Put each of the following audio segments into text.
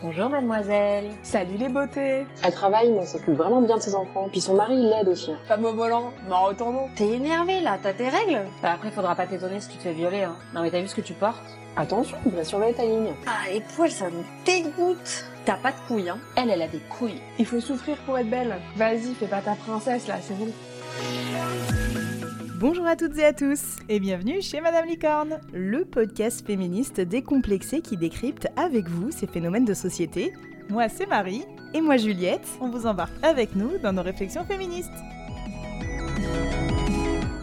Bonjour mademoiselle. Salut les beautés. Elle travaille mais elle s'occupe vraiment bien de ses enfants. Puis son mari il l'aide aussi. Femme au volant, m'en retournons. T'es énervée là, t'as tes règles Bah après faudra pas t'étonner si tu te fais violer hein. Non mais t'as vu ce que tu portes Attention, il va surveiller ta ligne. Ah les poils ça me dégoûte T'as pas de couilles hein Elle, elle a des couilles. Il faut souffrir pour être belle. Vas-y, fais pas ta princesse là, c'est bon. Bonjour à toutes et à tous et bienvenue chez Madame Licorne, le podcast féministe décomplexé qui décrypte avec vous ces phénomènes de société. Moi c'est Marie et moi Juliette, on vous embarque avec nous dans nos réflexions féministes.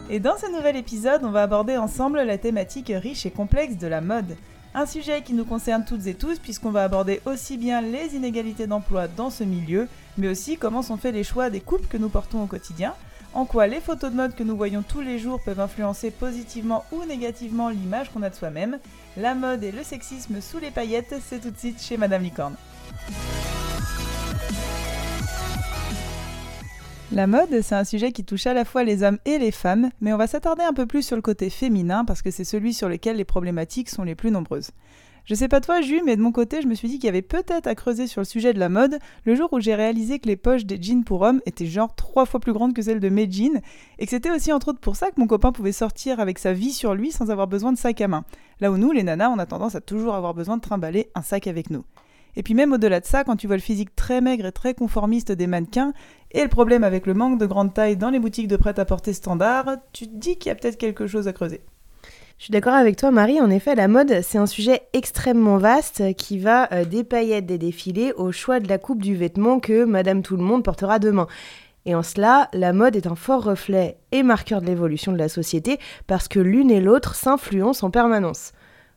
Et dans ce nouvel épisode, on va aborder ensemble la thématique riche et complexe de la mode. Un sujet qui nous concerne toutes et tous puisqu'on va aborder aussi bien les inégalités d'emploi dans ce milieu, mais aussi comment sont faits les choix des couples que nous portons au quotidien, en quoi les photos de mode que nous voyons tous les jours peuvent influencer positivement ou négativement l'image qu'on a de soi-même. La mode et le sexisme sous les paillettes, c'est tout de suite chez Madame Licorne. La mode, c'est un sujet qui touche à la fois les hommes et les femmes, mais on va s'attarder un peu plus sur le côté féminin parce que c'est celui sur lequel les problématiques sont les plus nombreuses. Je sais pas toi, Jus, mais de mon côté, je me suis dit qu'il y avait peut-être à creuser sur le sujet de la mode le jour où j'ai réalisé que les poches des jeans pour hommes étaient genre trois fois plus grandes que celles de mes jeans, et que c'était aussi entre autres pour ça que mon copain pouvait sortir avec sa vie sur lui sans avoir besoin de sac à main. Là où nous, les nanas, on a tendance à toujours avoir besoin de trimballer un sac avec nous. Et puis même au-delà de ça, quand tu vois le physique très maigre et très conformiste des mannequins, et le problème avec le manque de grande taille dans les boutiques de prêt-à-porter standard, tu te dis qu'il y a peut-être quelque chose à creuser. Je suis d'accord avec toi, Marie. En effet, la mode, c'est un sujet extrêmement vaste qui va euh, des paillettes des défilés au choix de la coupe du vêtement que Madame Tout le Monde portera demain. Et en cela, la mode est un fort reflet et marqueur de l'évolution de la société parce que l'une et l'autre s'influencent en permanence.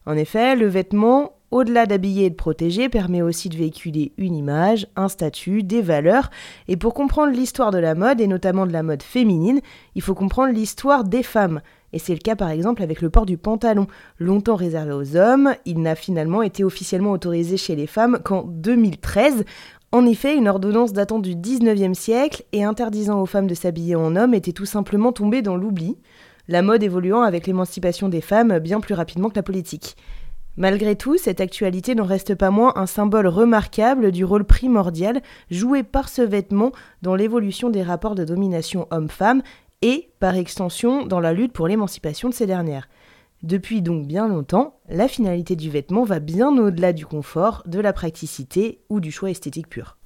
En effet, le vêtement, au-delà d'habiller et de protéger, permet aussi de véhiculer une image, un statut, des valeurs. Et pour comprendre l'histoire de la mode, et notamment de la mode féminine, il faut comprendre l'histoire des femmes. Et c'est le cas par exemple avec le port du pantalon. Longtemps réservé aux hommes, il n'a finalement été officiellement autorisé chez les femmes qu'en 2013. En effet, une ordonnance datant du 19e siècle et interdisant aux femmes de s'habiller en homme était tout simplement tombée dans l'oubli, la mode évoluant avec l'émancipation des femmes bien plus rapidement que la politique. Malgré tout, cette actualité n'en reste pas moins un symbole remarquable du rôle primordial joué par ce vêtement dans l'évolution des rapports de domination homme-femme et, par extension, dans la lutte pour l'émancipation de ces dernières. Depuis donc bien longtemps, la finalité du vêtement va bien au-delà du confort, de la praticité ou du choix esthétique pur.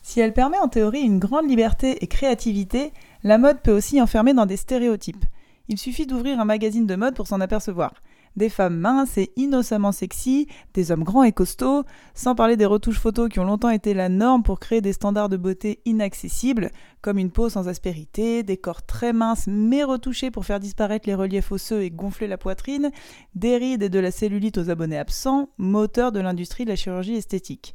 Si elle permet en théorie une grande liberté et créativité, la mode peut aussi enfermer dans des stéréotypes. Il suffit d'ouvrir un magazine de mode pour s'en apercevoir des femmes minces et innocemment sexy, des hommes grands et costauds, sans parler des retouches photos qui ont longtemps été la norme pour créer des standards de beauté inaccessibles, comme une peau sans aspérité, des corps très minces mais retouchés pour faire disparaître les reliefs osseux et gonfler la poitrine, des rides et de la cellulite aux abonnés absents, moteur de l'industrie de la chirurgie esthétique.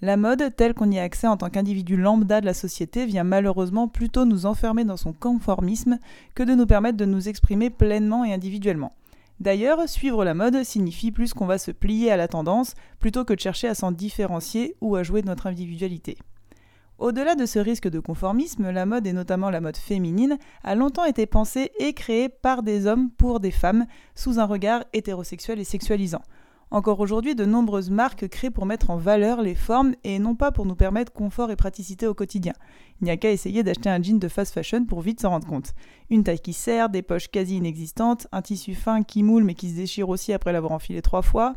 La mode, telle qu'on y a accès en tant qu'individu lambda de la société, vient malheureusement plutôt nous enfermer dans son conformisme que de nous permettre de nous exprimer pleinement et individuellement. D'ailleurs, suivre la mode signifie plus qu'on va se plier à la tendance plutôt que de chercher à s'en différencier ou à jouer de notre individualité. Au-delà de ce risque de conformisme, la mode et notamment la mode féminine a longtemps été pensée et créée par des hommes pour des femmes sous un regard hétérosexuel et sexualisant. Encore aujourd'hui, de nombreuses marques créent pour mettre en valeur les formes et non pas pour nous permettre confort et praticité au quotidien. Il n'y a qu'à essayer d'acheter un jean de fast fashion pour vite s'en rendre compte. Une taille qui serre, des poches quasi inexistantes, un tissu fin qui moule mais qui se déchire aussi après l'avoir enfilé trois fois.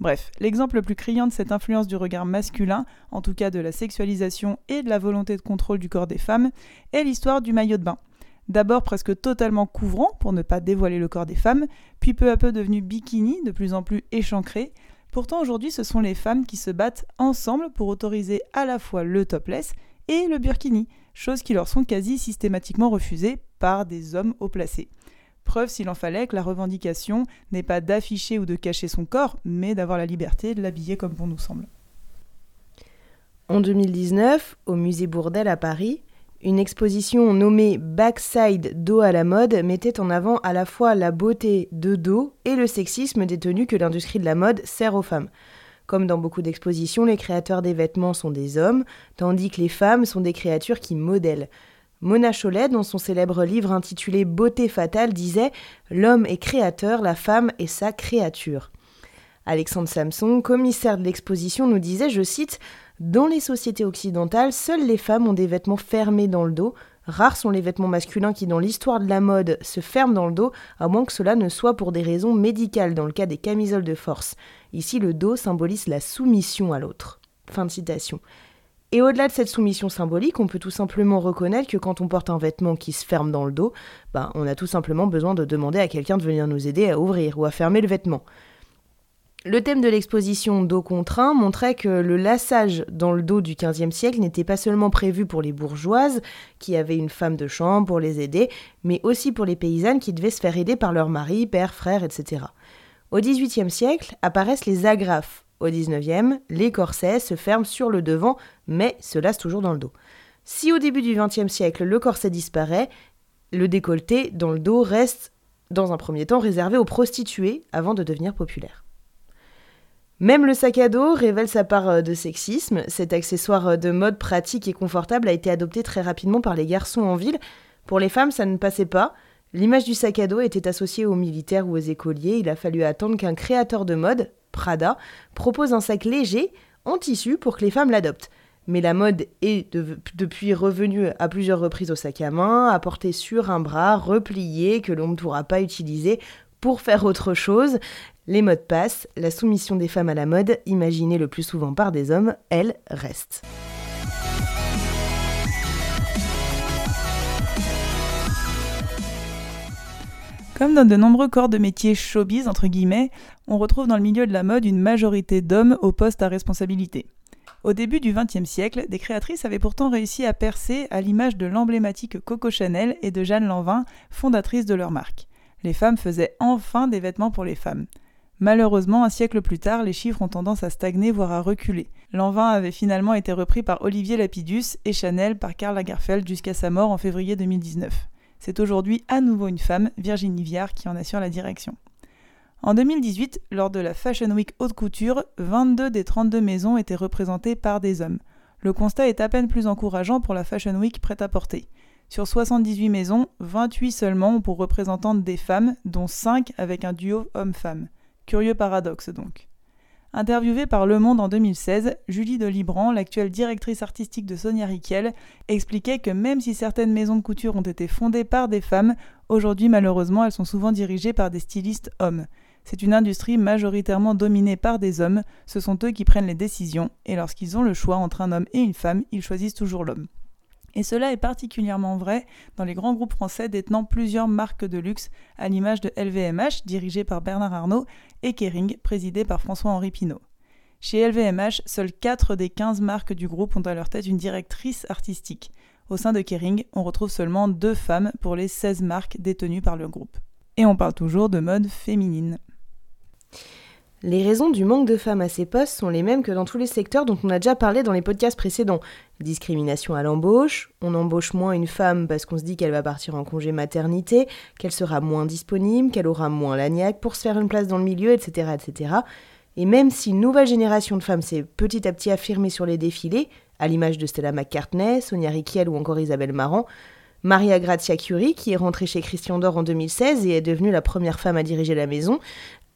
Bref, l'exemple le plus criant de cette influence du regard masculin, en tout cas de la sexualisation et de la volonté de contrôle du corps des femmes, est l'histoire du maillot de bain d'abord presque totalement couvrant pour ne pas dévoiler le corps des femmes, puis peu à peu devenu bikini, de plus en plus échancré. Pourtant aujourd'hui ce sont les femmes qui se battent ensemble pour autoriser à la fois le topless et le burkini, choses qui leur sont quasi systématiquement refusées par des hommes haut placés. Preuve s'il en fallait que la revendication n'est pas d'afficher ou de cacher son corps, mais d'avoir la liberté de l'habiller comme bon nous semble. En 2019, au musée Bourdelle à Paris, une exposition nommée Backside dos à la mode mettait en avant à la fois la beauté de dos et le sexisme des tenues que l'industrie de la mode sert aux femmes. Comme dans beaucoup d'expositions, les créateurs des vêtements sont des hommes, tandis que les femmes sont des créatures qui modèlent. Mona Chollet, dans son célèbre livre intitulé Beauté fatale, disait L'homme est créateur, la femme est sa créature. Alexandre Samson, commissaire de l'exposition, nous disait, je cite, Dans les sociétés occidentales, seules les femmes ont des vêtements fermés dans le dos. Rares sont les vêtements masculins qui, dans l'histoire de la mode, se ferment dans le dos, à moins que cela ne soit pour des raisons médicales, dans le cas des camisoles de force. Ici, le dos symbolise la soumission à l'autre. Fin de citation. Et au-delà de cette soumission symbolique, on peut tout simplement reconnaître que quand on porte un vêtement qui se ferme dans le dos, ben, on a tout simplement besoin de demander à quelqu'un de venir nous aider à ouvrir ou à fermer le vêtement. Le thème de l'exposition Dos contraint montrait que le lassage dans le dos du XVe siècle n'était pas seulement prévu pour les bourgeoises, qui avaient une femme de chambre pour les aider, mais aussi pour les paysannes qui devaient se faire aider par leur mari, père, frère, etc. Au XVIIIe siècle apparaissent les agrafes, au 19e, les corsets se ferment sur le devant, mais se lassent toujours dans le dos. Si au début du XXe siècle, le corset disparaît, le décolleté dans le dos reste, dans un premier temps, réservé aux prostituées avant de devenir populaire. Même le sac à dos révèle sa part euh, de sexisme. Cet accessoire euh, de mode pratique et confortable a été adopté très rapidement par les garçons en ville. Pour les femmes, ça ne passait pas. L'image du sac à dos était associée aux militaires ou aux écoliers. Il a fallu attendre qu'un créateur de mode, Prada, propose un sac léger en tissu pour que les femmes l'adoptent. Mais la mode est depuis revenue à plusieurs reprises au sac à main, à sur un bras, replié, que l'on ne pourra pas utiliser pour faire autre chose. Les modes passent, la soumission des femmes à la mode, imaginée le plus souvent par des hommes, elle reste. Comme dans de nombreux corps de métiers showbiz, entre guillemets, on retrouve dans le milieu de la mode une majorité d'hommes au poste à responsabilité. Au début du XXe siècle, des créatrices avaient pourtant réussi à percer à l'image de l'emblématique Coco Chanel et de Jeanne Lanvin, fondatrice de leur marque. Les femmes faisaient enfin des vêtements pour les femmes. Malheureusement, un siècle plus tard, les chiffres ont tendance à stagner, voire à reculer. Lanvin avait finalement été repris par Olivier Lapidus et Chanel par Karl Lagerfeld jusqu'à sa mort en février 2019. C'est aujourd'hui à nouveau une femme, Virginie Viard, qui en assure la direction. En 2018, lors de la Fashion Week Haute Couture, 22 des 32 maisons étaient représentées par des hommes. Le constat est à peine plus encourageant pour la Fashion Week prête-à-porter. Sur 78 maisons, 28 seulement ont pour représentantes des femmes, dont 5 avec un duo homme-femme. Curieux paradoxe donc. Interviewée par Le Monde en 2016, Julie de Libran, l'actuelle directrice artistique de Sonia Riquel, expliquait que même si certaines maisons de couture ont été fondées par des femmes, aujourd'hui malheureusement elles sont souvent dirigées par des stylistes hommes. C'est une industrie majoritairement dominée par des hommes, ce sont eux qui prennent les décisions, et lorsqu'ils ont le choix entre un homme et une femme, ils choisissent toujours l'homme. Et cela est particulièrement vrai dans les grands groupes français détenant plusieurs marques de luxe, à l'image de LVMH, dirigé par Bernard Arnault, et Kering, présidé par François-Henri Pinault. Chez LVMH, seules 4 des 15 marques du groupe ont à leur tête une directrice artistique. Au sein de Kering, on retrouve seulement deux femmes pour les 16 marques détenues par le groupe. Et on parle toujours de mode féminine. Les raisons du manque de femmes à ces postes sont les mêmes que dans tous les secteurs dont on a déjà parlé dans les podcasts précédents. Discrimination à l'embauche, on embauche moins une femme parce qu'on se dit qu'elle va partir en congé maternité, qu'elle sera moins disponible, qu'elle aura moins l'agnac pour se faire une place dans le milieu, etc., etc. Et même si une nouvelle génération de femmes s'est petit à petit affirmée sur les défilés, à l'image de Stella McCartney, Sonia Riquel ou encore Isabelle Marant, Maria Grazia Curie, qui est rentrée chez Christian Dior en 2016 et est devenue la première femme à diriger la maison,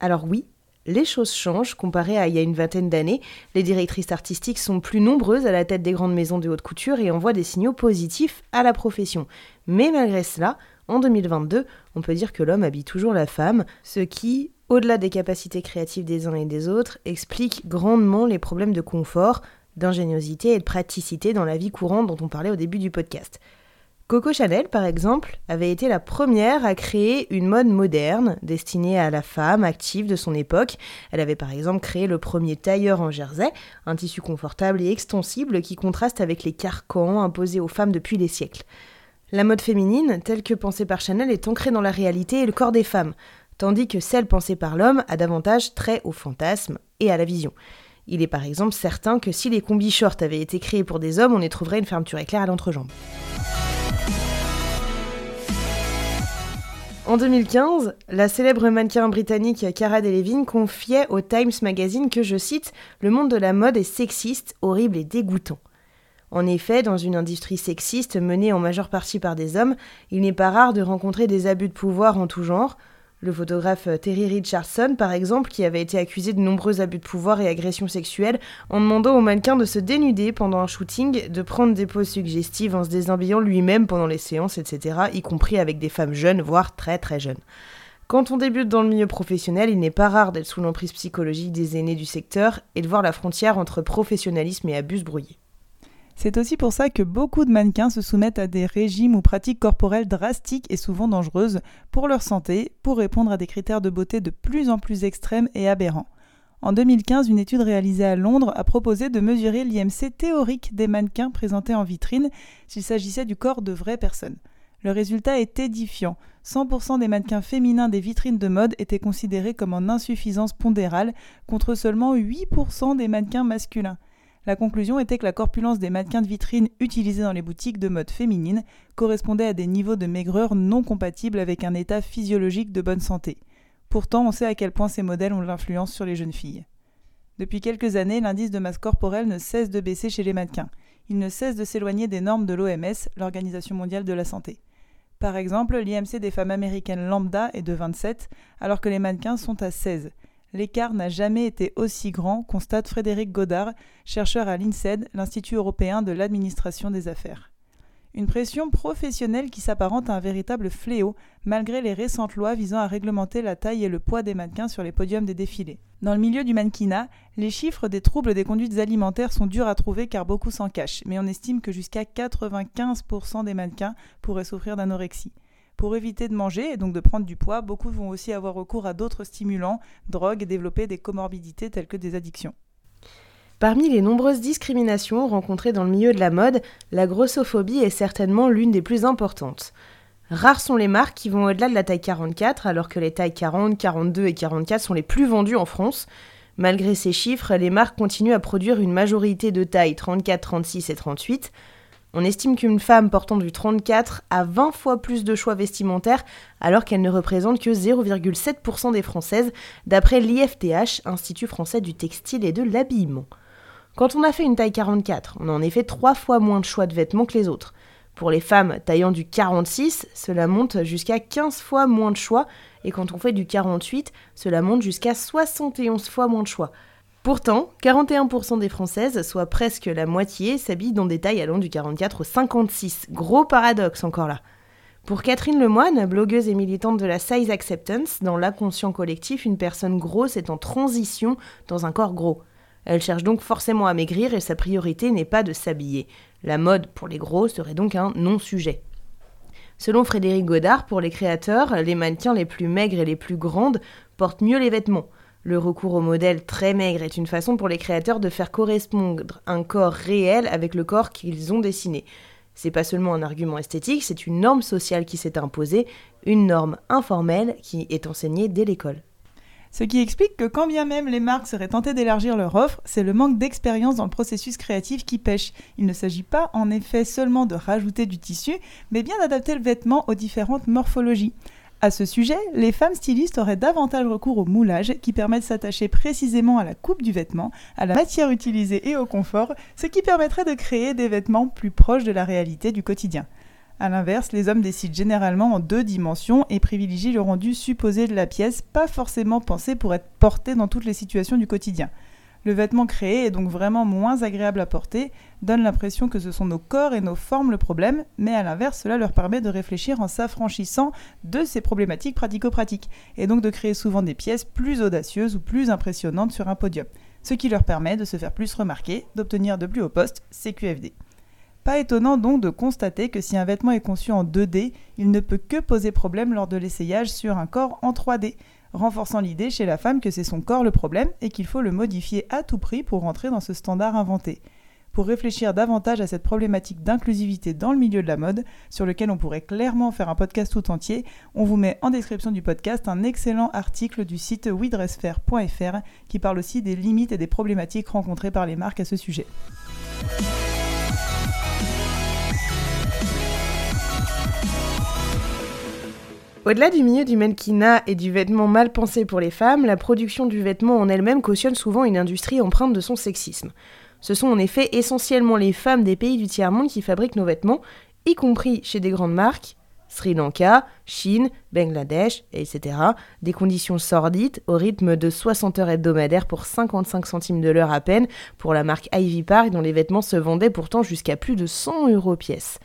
alors oui, les choses changent comparé à il y a une vingtaine d'années. Les directrices artistiques sont plus nombreuses à la tête des grandes maisons de haute couture et envoient des signaux positifs à la profession. Mais malgré cela, en 2022, on peut dire que l'homme habite toujours la femme, ce qui, au-delà des capacités créatives des uns et des autres, explique grandement les problèmes de confort, d'ingéniosité et de praticité dans la vie courante dont on parlait au début du podcast. Coco Chanel, par exemple, avait été la première à créer une mode moderne destinée à la femme active de son époque. Elle avait par exemple créé le premier tailleur en jersey, un tissu confortable et extensible qui contraste avec les carcans imposés aux femmes depuis des siècles. La mode féminine, telle que pensée par Chanel, est ancrée dans la réalité et le corps des femmes, tandis que celle pensée par l'homme a davantage trait au fantasme et à la vision. Il est par exemple certain que si les combi shorts avaient été créés pour des hommes, on y trouverait une fermeture éclair à l'entrejambe. En 2015, la célèbre mannequin britannique Cara Delevingne confiait au Times Magazine que, je cite, Le monde de la mode est sexiste, horrible et dégoûtant. En effet, dans une industrie sexiste menée en majeure partie par des hommes, il n'est pas rare de rencontrer des abus de pouvoir en tout genre. Le photographe Terry Richardson, par exemple, qui avait été accusé de nombreux abus de pouvoir et agressions sexuelles en demandant aux mannequins de se dénuder pendant un shooting, de prendre des poses suggestives en se déshabillant lui-même pendant les séances, etc., y compris avec des femmes jeunes, voire très très jeunes. Quand on débute dans le milieu professionnel, il n'est pas rare d'être sous l'emprise psychologique des aînés du secteur et de voir la frontière entre professionnalisme et abus brouillée. C'est aussi pour ça que beaucoup de mannequins se soumettent à des régimes ou pratiques corporelles drastiques et souvent dangereuses pour leur santé, pour répondre à des critères de beauté de plus en plus extrêmes et aberrants. En 2015, une étude réalisée à Londres a proposé de mesurer l'IMC théorique des mannequins présentés en vitrine s'il s'agissait du corps de vraies personnes. Le résultat est édifiant. 100% des mannequins féminins des vitrines de mode étaient considérés comme en insuffisance pondérale, contre seulement 8% des mannequins masculins. La conclusion était que la corpulence des mannequins de vitrine utilisés dans les boutiques de mode féminine correspondait à des niveaux de maigreur non compatibles avec un état physiologique de bonne santé. Pourtant, on sait à quel point ces modèles ont l'influence sur les jeunes filles. Depuis quelques années, l'indice de masse corporelle ne cesse de baisser chez les mannequins. Il ne cesse de s'éloigner des normes de l'OMS, l'Organisation mondiale de la santé. Par exemple, l'IMC des femmes américaines lambda est de 27, alors que les mannequins sont à 16. L'écart n'a jamais été aussi grand, constate Frédéric Godard, chercheur à l'INSED, l'Institut européen de l'administration des affaires. Une pression professionnelle qui s'apparente à un véritable fléau, malgré les récentes lois visant à réglementer la taille et le poids des mannequins sur les podiums des défilés. Dans le milieu du mannequinat, les chiffres des troubles des conduites alimentaires sont durs à trouver car beaucoup s'en cachent, mais on estime que jusqu'à 95% des mannequins pourraient souffrir d'anorexie. Pour éviter de manger et donc de prendre du poids, beaucoup vont aussi avoir recours à d'autres stimulants, drogues et développer des comorbidités telles que des addictions. Parmi les nombreuses discriminations rencontrées dans le milieu de la mode, la grossophobie est certainement l'une des plus importantes. Rares sont les marques qui vont au-delà de la taille 44, alors que les tailles 40, 42 et 44 sont les plus vendues en France. Malgré ces chiffres, les marques continuent à produire une majorité de tailles 34, 36 et 38, on estime qu'une femme portant du 34 a 20 fois plus de choix vestimentaires alors qu'elle ne représente que 0,7% des Françaises d'après l'IFTH, Institut français du textile et de l'habillement. Quand on a fait une taille 44, on a en effet 3 fois moins de choix de vêtements que les autres. Pour les femmes taillant du 46, cela monte jusqu'à 15 fois moins de choix, et quand on fait du 48, cela monte jusqu'à 71 fois moins de choix. Pourtant, 41% des Françaises, soit presque la moitié, s'habillent dans des tailles allant du 44 au 56. Gros paradoxe encore là. Pour Catherine Lemoine, blogueuse et militante de la size acceptance, dans l'inconscient collectif, une personne grosse est en transition dans un corps gros. Elle cherche donc forcément à maigrir et sa priorité n'est pas de s'habiller. La mode pour les gros serait donc un non-sujet. Selon Frédéric Godard, pour les créateurs, les mannequins les plus maigres et les plus grandes portent mieux les vêtements. Le recours au modèle très maigre est une façon pour les créateurs de faire correspondre un corps réel avec le corps qu'ils ont dessiné. C'est pas seulement un argument esthétique, c'est une norme sociale qui s'est imposée, une norme informelle qui est enseignée dès l'école. Ce qui explique que quand bien même les marques seraient tentées d'élargir leur offre, c'est le manque d'expérience dans le processus créatif qui pêche. Il ne s'agit pas en effet seulement de rajouter du tissu, mais bien d'adapter le vêtement aux différentes morphologies. À ce sujet, les femmes stylistes auraient davantage recours au moulage qui permet de s'attacher précisément à la coupe du vêtement, à la matière utilisée et au confort, ce qui permettrait de créer des vêtements plus proches de la réalité du quotidien. A l'inverse, les hommes décident généralement en deux dimensions et privilégient le rendu supposé de la pièce, pas forcément pensé pour être porté dans toutes les situations du quotidien. Le vêtement créé est donc vraiment moins agréable à porter, donne l'impression que ce sont nos corps et nos formes le problème, mais à l'inverse, cela leur permet de réfléchir en s'affranchissant de ces problématiques pratico-pratiques, et donc de créer souvent des pièces plus audacieuses ou plus impressionnantes sur un podium, ce qui leur permet de se faire plus remarquer, d'obtenir de plus hauts postes, CQFD. Pas étonnant donc de constater que si un vêtement est conçu en 2D, il ne peut que poser problème lors de l'essayage sur un corps en 3D, renforçant l'idée chez la femme que c'est son corps le problème et qu'il faut le modifier à tout prix pour rentrer dans ce standard inventé. Pour réfléchir davantage à cette problématique d'inclusivité dans le milieu de la mode, sur lequel on pourrait clairement faire un podcast tout entier, on vous met en description du podcast un excellent article du site widressfair.fr qui parle aussi des limites et des problématiques rencontrées par les marques à ce sujet. Au-delà du milieu du mannequinat et du vêtement mal pensé pour les femmes, la production du vêtement en elle-même cautionne souvent une industrie empreinte de son sexisme. Ce sont en effet essentiellement les femmes des pays du tiers-monde qui fabriquent nos vêtements, y compris chez des grandes marques. Sri Lanka, Chine, Bangladesh, etc. Des conditions sordides au rythme de 60 heures hebdomadaires pour 55 centimes de l'heure à peine pour la marque Ivy Park dont les vêtements se vendaient pourtant jusqu'à plus de 100 euros pièce.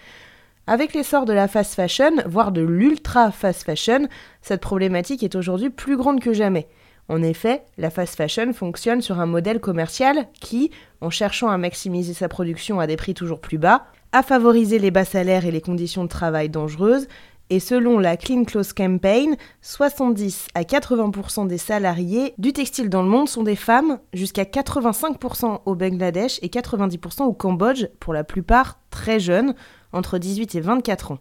Avec l'essor de la fast fashion, voire de l'ultra fast fashion, cette problématique est aujourd'hui plus grande que jamais. En effet, la fast fashion fonctionne sur un modèle commercial qui, en cherchant à maximiser sa production à des prix toujours plus bas, a favorisé les bas salaires et les conditions de travail dangereuses, et selon la Clean Clothes Campaign, 70 à 80% des salariés du textile dans le monde sont des femmes, jusqu'à 85% au Bangladesh et 90% au Cambodge, pour la plupart très jeunes, entre 18 et 24 ans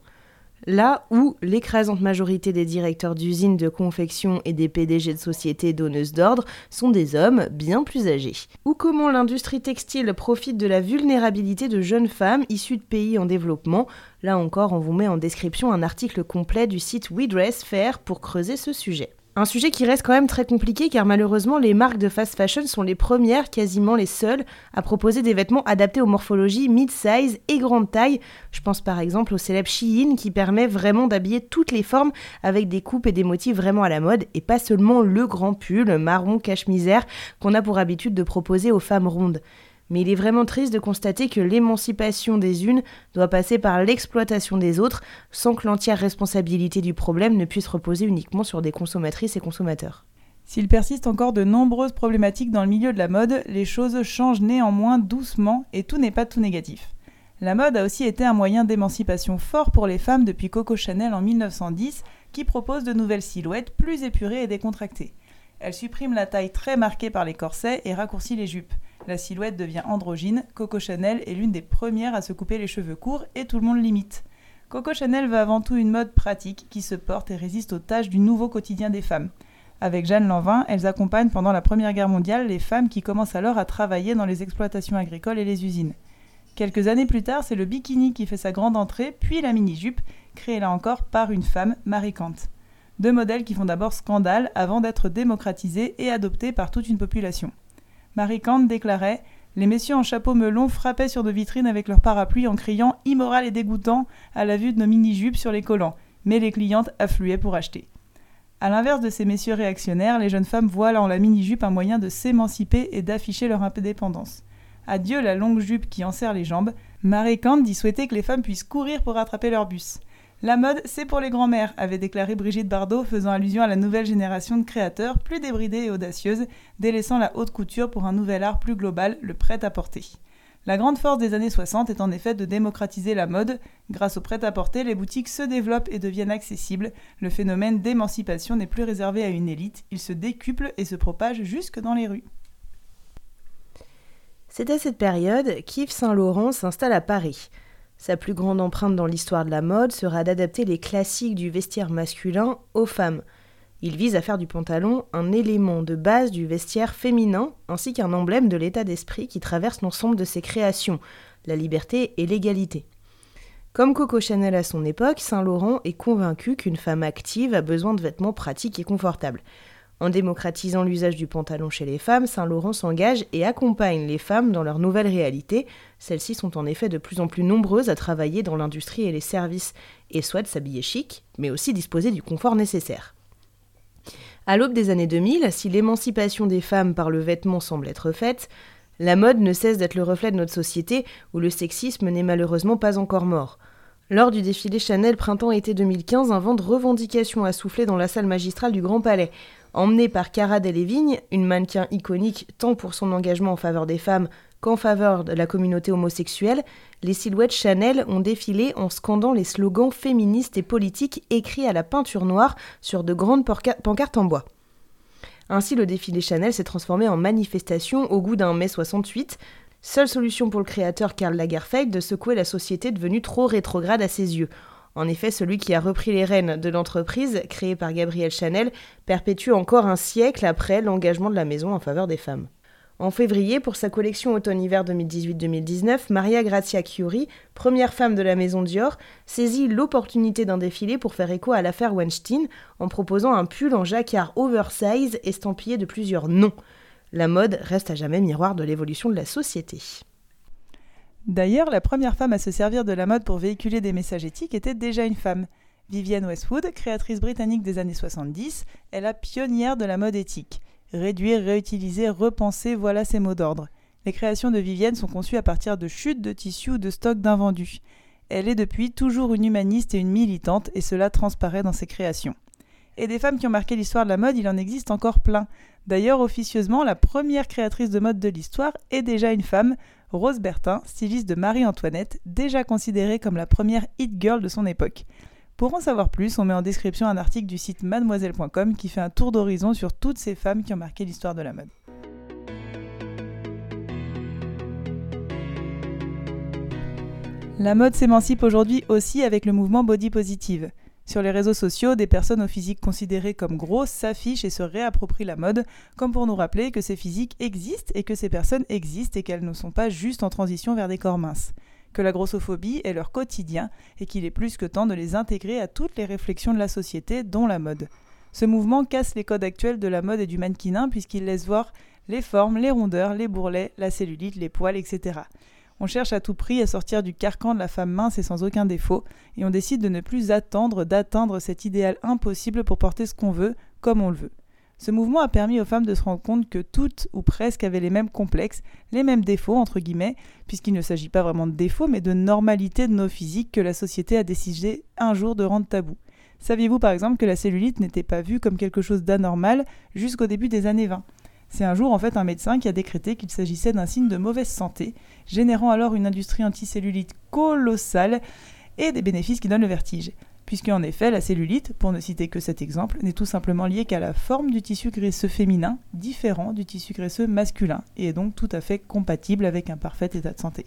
là où l'écrasante majorité des directeurs d'usines de confection et des PDG de sociétés donneuses d'ordre sont des hommes bien plus âgés. Ou comment l'industrie textile profite de la vulnérabilité de jeunes femmes issues de pays en développement. Là encore, on vous met en description un article complet du site We Dress Fair pour creuser ce sujet. Un sujet qui reste quand même très compliqué car malheureusement les marques de fast fashion sont les premières, quasiment les seules, à proposer des vêtements adaptés aux morphologies mid-size et grande taille. Je pense par exemple au célèbre Shein qui permet vraiment d'habiller toutes les formes avec des coupes et des motifs vraiment à la mode et pas seulement le grand pull marron cache-misère qu'on a pour habitude de proposer aux femmes rondes mais il est vraiment triste de constater que l'émancipation des unes doit passer par l'exploitation des autres, sans que l'entière responsabilité du problème ne puisse reposer uniquement sur des consommatrices et consommateurs. S'il persiste encore de nombreuses problématiques dans le milieu de la mode, les choses changent néanmoins doucement et tout n'est pas tout négatif. La mode a aussi été un moyen d'émancipation fort pour les femmes depuis Coco Chanel en 1910, qui propose de nouvelles silhouettes plus épurées et décontractées. Elle supprime la taille très marquée par les corsets et raccourcit les jupes. La silhouette devient androgyne. Coco Chanel est l'une des premières à se couper les cheveux courts et tout le monde l'imite. Coco Chanel veut avant tout une mode pratique qui se porte et résiste aux tâches du nouveau quotidien des femmes. Avec Jeanne Lanvin, elles accompagnent pendant la Première Guerre mondiale les femmes qui commencent alors à travailler dans les exploitations agricoles et les usines. Quelques années plus tard, c'est le bikini qui fait sa grande entrée, puis la mini-jupe, créée là encore par une femme, Marie Kant. Deux modèles qui font d'abord scandale avant d'être démocratisés et adoptés par toute une population. Marie Kant déclarait Les messieurs en chapeau melon frappaient sur nos vitrines avec leurs parapluies en criant immoral et dégoûtant à la vue de nos mini-jupes sur les collants, mais les clientes affluaient pour acheter. A l'inverse de ces messieurs réactionnaires, les jeunes femmes voient en la mini-jupe un moyen de s'émanciper et d'afficher leur indépendance. Adieu la longue jupe qui enserre les jambes, Marie Kant dit souhaiter que les femmes puissent courir pour rattraper leur bus. La mode, c'est pour les grands-mères, avait déclaré Brigitte Bardot, faisant allusion à la nouvelle génération de créateurs plus débridées et audacieuses, délaissant la haute couture pour un nouvel art plus global, le prêt-à-porter. La grande force des années 60 est en effet de démocratiser la mode. Grâce au prêt-à-porter, les boutiques se développent et deviennent accessibles. Le phénomène d'émancipation n'est plus réservé à une élite, il se décuple et se propage jusque dans les rues. C'est à cette période qu'Yves Saint-Laurent s'installe à Paris. Sa plus grande empreinte dans l'histoire de la mode sera d'adapter les classiques du vestiaire masculin aux femmes. Il vise à faire du pantalon un élément de base du vestiaire féminin ainsi qu'un emblème de l'état d'esprit qui traverse l'ensemble de ses créations, la liberté et l'égalité. Comme Coco Chanel à son époque, Saint Laurent est convaincu qu'une femme active a besoin de vêtements pratiques et confortables. En démocratisant l'usage du pantalon chez les femmes, Saint-Laurent s'engage et accompagne les femmes dans leur nouvelle réalité. Celles-ci sont en effet de plus en plus nombreuses à travailler dans l'industrie et les services et souhaitent s'habiller chic, mais aussi disposer du confort nécessaire. À l'aube des années 2000, si l'émancipation des femmes par le vêtement semble être faite, la mode ne cesse d'être le reflet de notre société où le sexisme n'est malheureusement pas encore mort. Lors du défilé Chanel printemps-été 2015, un vent de revendication a soufflé dans la salle magistrale du Grand Palais. Emmenée par Cara Delevingne, une mannequin iconique tant pour son engagement en faveur des femmes qu'en faveur de la communauté homosexuelle, les silhouettes Chanel ont défilé en scandant les slogans féministes et politiques écrits à la peinture noire sur de grandes pancartes en bois. Ainsi, le défilé Chanel s'est transformé en manifestation au goût d'un mai 68, seule solution pour le créateur Karl Lagerfeld de secouer la société devenue trop rétrograde à ses yeux. En effet, celui qui a repris les rênes de l'entreprise, créée par Gabrielle Chanel, perpétue encore un siècle après l'engagement de la maison en faveur des femmes. En février, pour sa collection automne-hiver 2018-2019, Maria Grazia Chiuri, première femme de la maison Dior, saisit l'opportunité d'un défilé pour faire écho à l'affaire Weinstein en proposant un pull en jacquard oversize estampillé de plusieurs noms. La mode reste à jamais miroir de l'évolution de la société. D'ailleurs, la première femme à se servir de la mode pour véhiculer des messages éthiques était déjà une femme. Vivienne Westwood, créatrice britannique des années 70, est la pionnière de la mode éthique. Réduire, réutiliser, repenser, voilà ses mots d'ordre. Les créations de Vivienne sont conçues à partir de chutes de tissus ou de stocks d'invendus. Elle est depuis toujours une humaniste et une militante, et cela transparaît dans ses créations. Et des femmes qui ont marqué l'histoire de la mode, il en existe encore plein. D'ailleurs, officieusement, la première créatrice de mode de l'histoire est déjà une femme, Rose Bertin, styliste de Marie-Antoinette, déjà considérée comme la première hit girl de son époque. Pour en savoir plus, on met en description un article du site mademoiselle.com qui fait un tour d'horizon sur toutes ces femmes qui ont marqué l'histoire de la mode. La mode s'émancipe aujourd'hui aussi avec le mouvement body positive. Sur les réseaux sociaux, des personnes au physique considérées comme grosses s'affichent et se réapproprient la mode, comme pour nous rappeler que ces physiques existent et que ces personnes existent et qu'elles ne sont pas juste en transition vers des corps minces. Que la grossophobie est leur quotidien et qu'il est plus que temps de les intégrer à toutes les réflexions de la société, dont la mode. Ce mouvement casse les codes actuels de la mode et du mannequinat puisqu'il laisse voir les formes, les rondeurs, les bourrelets, la cellulite, les poils, etc. On cherche à tout prix à sortir du carcan de la femme mince et sans aucun défaut, et on décide de ne plus attendre d'atteindre cet idéal impossible pour porter ce qu'on veut, comme on le veut. Ce mouvement a permis aux femmes de se rendre compte que toutes ou presque avaient les mêmes complexes, les mêmes défauts, entre guillemets, puisqu'il ne s'agit pas vraiment de défauts, mais de normalité de nos physiques que la société a décidé un jour de rendre tabou. Saviez-vous par exemple que la cellulite n'était pas vue comme quelque chose d'anormal jusqu'au début des années 20 c'est un jour en fait un médecin qui a décrété qu'il s'agissait d'un signe de mauvaise santé, générant alors une industrie anticellulite colossale et des bénéfices qui donnent le vertige. Puisque en effet, la cellulite, pour ne citer que cet exemple, n'est tout simplement liée qu'à la forme du tissu graisseux féminin, différent du tissu graisseux masculin, et est donc tout à fait compatible avec un parfait état de santé.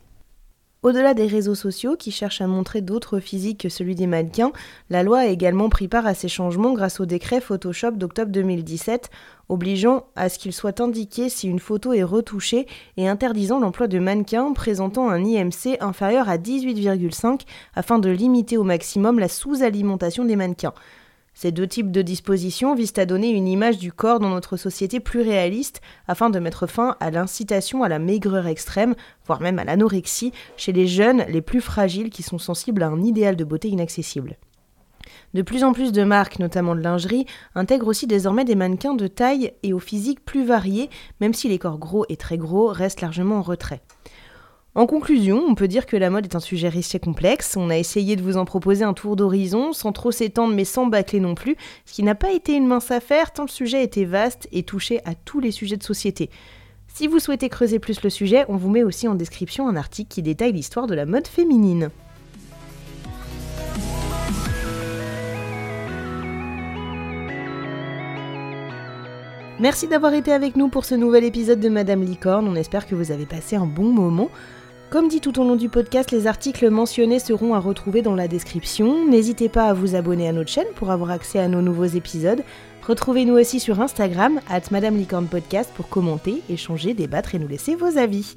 Au-delà des réseaux sociaux qui cherchent à montrer d'autres physiques que celui des mannequins, la loi a également pris part à ces changements grâce au décret Photoshop d'octobre 2017, obligeant à ce qu'il soit indiqué si une photo est retouchée et interdisant l'emploi de mannequins présentant un IMC inférieur à 18,5 afin de limiter au maximum la sous-alimentation des mannequins. Ces deux types de dispositions visent à donner une image du corps dans notre société plus réaliste afin de mettre fin à l'incitation à la maigreur extrême, voire même à l'anorexie, chez les jeunes les plus fragiles qui sont sensibles à un idéal de beauté inaccessible. De plus en plus de marques, notamment de lingerie, intègrent aussi désormais des mannequins de taille et au physique plus variés, même si les corps gros et très gros restent largement en retrait. En conclusion, on peut dire que la mode est un sujet riche et complexe. On a essayé de vous en proposer un tour d'horizon, sans trop s'étendre mais sans bâcler non plus, ce qui n'a pas été une mince affaire tant le sujet était vaste et touchait à tous les sujets de société. Si vous souhaitez creuser plus le sujet, on vous met aussi en description un article qui détaille l'histoire de la mode féminine. Merci d'avoir été avec nous pour ce nouvel épisode de Madame Licorne. On espère que vous avez passé un bon moment. Comme dit tout au long du podcast, les articles mentionnés seront à retrouver dans la description. N'hésitez pas à vous abonner à notre chaîne pour avoir accès à nos nouveaux épisodes. Retrouvez-nous aussi sur Instagram, at Madame pour commenter, échanger, débattre et nous laisser vos avis.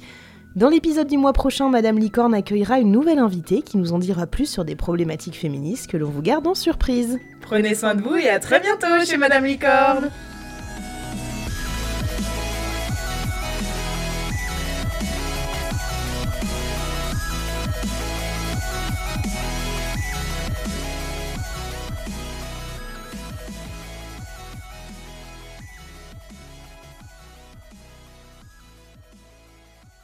Dans l'épisode du mois prochain, Madame Licorne accueillera une nouvelle invitée qui nous en dira plus sur des problématiques féministes que l'on vous garde en surprise. Prenez soin de vous et à très bientôt chez Madame Licorne